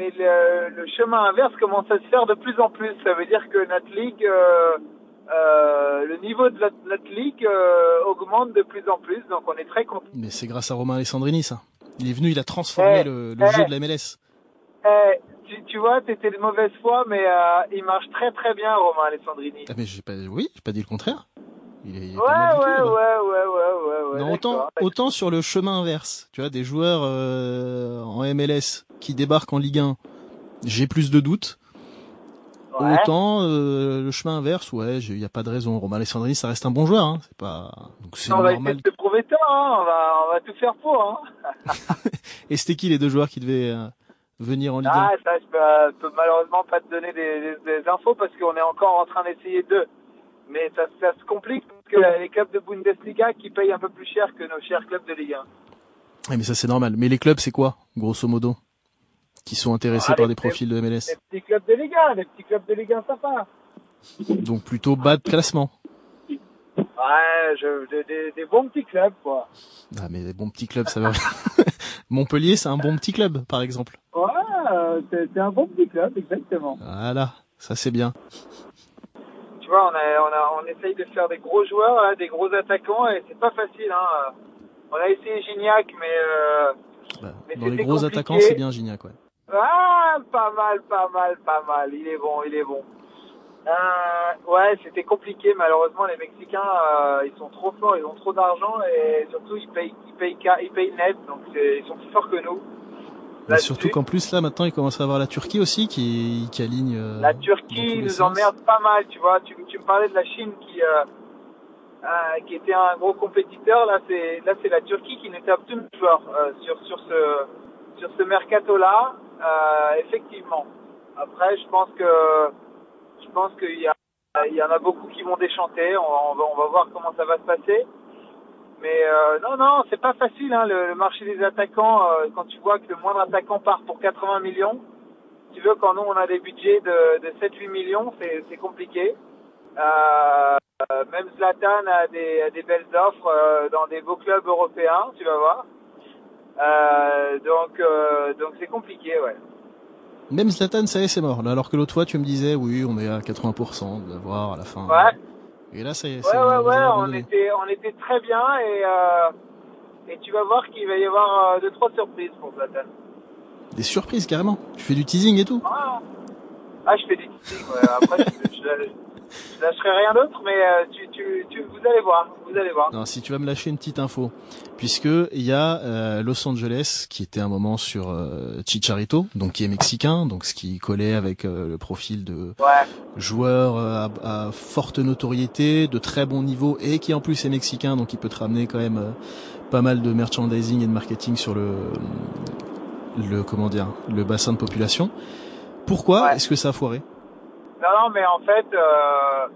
mais le, le chemin inverse commence à se faire de plus en plus. Ça veut dire que notre ligue, euh, euh, le niveau de notre, notre ligue euh, augmente de plus en plus, donc on est très content. Mais c'est grâce à Romain Alessandrini, ça. Il est venu, il a transformé Eh, le, le eh. jeu de la MLS. Eh, tu, tu vois, t'étais de mauvaise foi, mais il marche très très bien, Romain Alessandrini. Ah mais j'ai pas, oui, j'ai pas dit le contraire. Il est, il est Ouais, pas mal du tout, ouais, ouais, ouais, ouais, ouais, ouais. Non, autant, autant sur le chemin inverse, tu vois, des joueurs euh, en MLS qui débarquent en Ligue 1, j'ai plus de doutes. Ouais. Autant euh, le chemin inverse, ouais, il y a pas de raison. Romain Alessandrini, ça reste un bon joueur, hein. C'est pas, donc c'est on va essayer normal. de te prouver tort, hein. on, va, on va tout faire pour. Hein. Et c'était qui les deux joueurs qui devaient euh, venir en Ligue 1 Ah, ça, je peux, peux malheureusement pas te donner des, des- des infos parce qu'on est encore en train d'essayer d'eux. Mais ça, ça se complique parce que les clubs de Bundesliga qui payent un peu plus cher que nos chers clubs de Ligue 1. Ouais, mais ça c'est normal. Mais les clubs, c'est quoi, grosso modo, qui sont intéressés Ah, par des profils de MLS Les petits clubs de Ligue 1, les petits clubs de Ligue 1 sympas. Donc plutôt bas de classement. Ouais, je, des, des, des bons petits clubs, quoi. Ah mais des bons petits clubs, ça va. Montpellier, c'est un bon petit club, par exemple. Ouais, euh, c'est un bon petit club, exactement. Voilà, ça c'est bien. Tu vois, on, a, on, a, on essaye de faire des gros joueurs, là, des gros attaquants, et c'est pas facile. Hein. On a essayé Gignac, mais... Euh, Bah, Mais dans les gros compliqué. attaquants, c'est bien Gignac, ouais. Ah, pas mal, pas mal, pas mal. Il est bon, il est bon. Euh, ouais, c'était compliqué. Malheureusement, les Mexicains, euh, ils sont trop forts, ils ont trop d'argent et surtout ils payent, ils payent, ils payent net, donc ils sont plus forts que nous. Là-dessus. surtout qu'en plus là maintenant il commence à avoir la Turquie aussi qui, qui aligne. euh, La Turquie nous emmerde pas mal, tu vois. Tu, tu me parlais de la Chine qui, euh, euh, qui était un gros compétiteur. Là, c'est là c'est la Turquie qui nous tape tous nos joueurs euh, sur sur ce sur ce mercato là. effectivement. Après, je pense que je pense qu'il y a il y en a beaucoup qui vont déchanter. On, on va on va voir comment ça va se passer. Mais euh, non, non, c'est pas facile hein, le, le marché des attaquants. euh, quand tu vois que le moindre attaquant part pour 80 millions, tu veux, quand nous on a des budgets de, de 7-8 millions, c'est compliqué. Euh, même Zlatan a des, a des belles offres euh, dans des beaux clubs européens, tu vas voir. Donc donc c'est compliqué, ouais. Même Zlatan, ça y est, c'est mort. Là, alors que l'autre fois tu me disais oui, on est à 80% de l'avoir à la fin. Ouais, Et là ouais, c'est- ouais, avez ouais. On était on était très bien et euh, et tu vas voir qu'il va y avoir euh, deux trois surprises pour Zlatan. Des surprises carrément. Tu fais du teasing et tout. Ah, ah je fais des teasings, ouais. Après je, je, je lâcherai rien d'autre, mais euh, tu, tu, tu, vous allez voir, vous allez voir. Non, si tu vas me lâcher une petite info, puisque il y a euh, Los Angeles qui était un moment sur euh, Chicharito, donc qui est mexicain, donc ce qui collait avec euh, le profil de Ouais, joueur euh, à, à forte notoriété, de très bon niveau et qui en plus est mexicain, donc il peut te ramener quand même euh, pas mal de merchandising et de marketing sur le le comment dire le bassin de population. Pourquoi Ouais. est-ce que ça a foiré? Non, non, mais en fait, euh,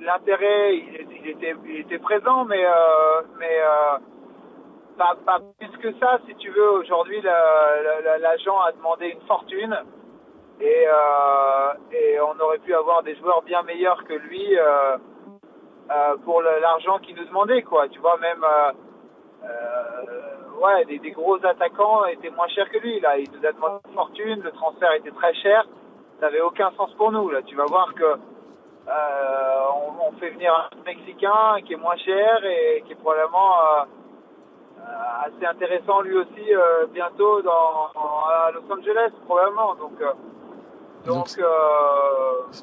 l'intérêt, il, était- il était, présent, mais, euh, mais euh, pas, plus que ça, si tu veux. Aujourd'hui, la- la- la- l'agent a demandé une fortune et, on aurait pu avoir des joueurs bien meilleurs que lui pour l'argent qu'il nous demandait, quoi. Tu vois, même... ouais, des, des gros attaquants étaient moins chers que lui. Là, il nous a demandé une fortune, le transfert était très cher. N'avait aucun sens pour nous. Là, tu vas voir que euh, on, on fait venir un Mexicain qui est moins cher et qui est probablement euh, euh, assez intéressant lui aussi bientôt dans, à Los Angeles probablement. Donc, donc,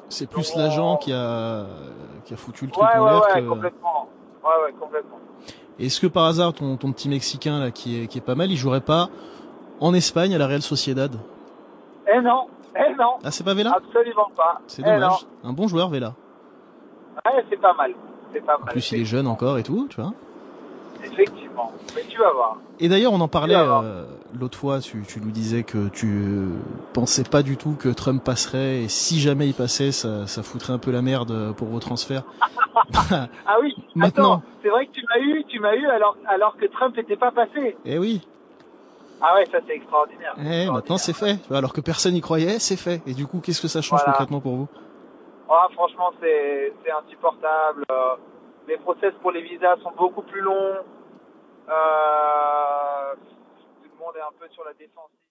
C'est plus l'agent on- qui a qui a foutu le truc ouais, en l'air ouais, que- complètement. Ouais, ouais, complètement. Est-ce que par hasard ton, ton petit Mexicain là qui est, qui est pas mal, il jouerait pas en Espagne à la Real Sociedad? Eh non, eh non, Ah c'est pas Vela absolument pas. C'est Eh dommage. Un bon joueur Vela. Ouais, c'est pas mal. C'est pas En mal. plus il est jeune encore et tout, tu vois. Effectivement. Mais tu vas voir. Et d'ailleurs on en parlait euh, l'autre fois, tu, tu nous disais que tu euh, pensais pas du tout que Trump passerait et si jamais il passait ça, ça foutrait un peu la merde pour vos transferts. Ah oui, Maintenant. attends, c'est vrai que tu m'as eu, tu m'as eu alors, alors que Trump n'était pas passé. eh oui, Ah ouais, ça c'est extraordinaire. eh, maintenant c'est fait. Vois, Alors que personne n'y croyait, c'est fait. Et du coup qu'est-ce que ça change Voilà. concrètement pour vous? Ah, franchement, c'est c'est insupportable. Euh, les process pour les visas sont beaucoup plus longs. Euh, tout le monde est un peu sur la défensive.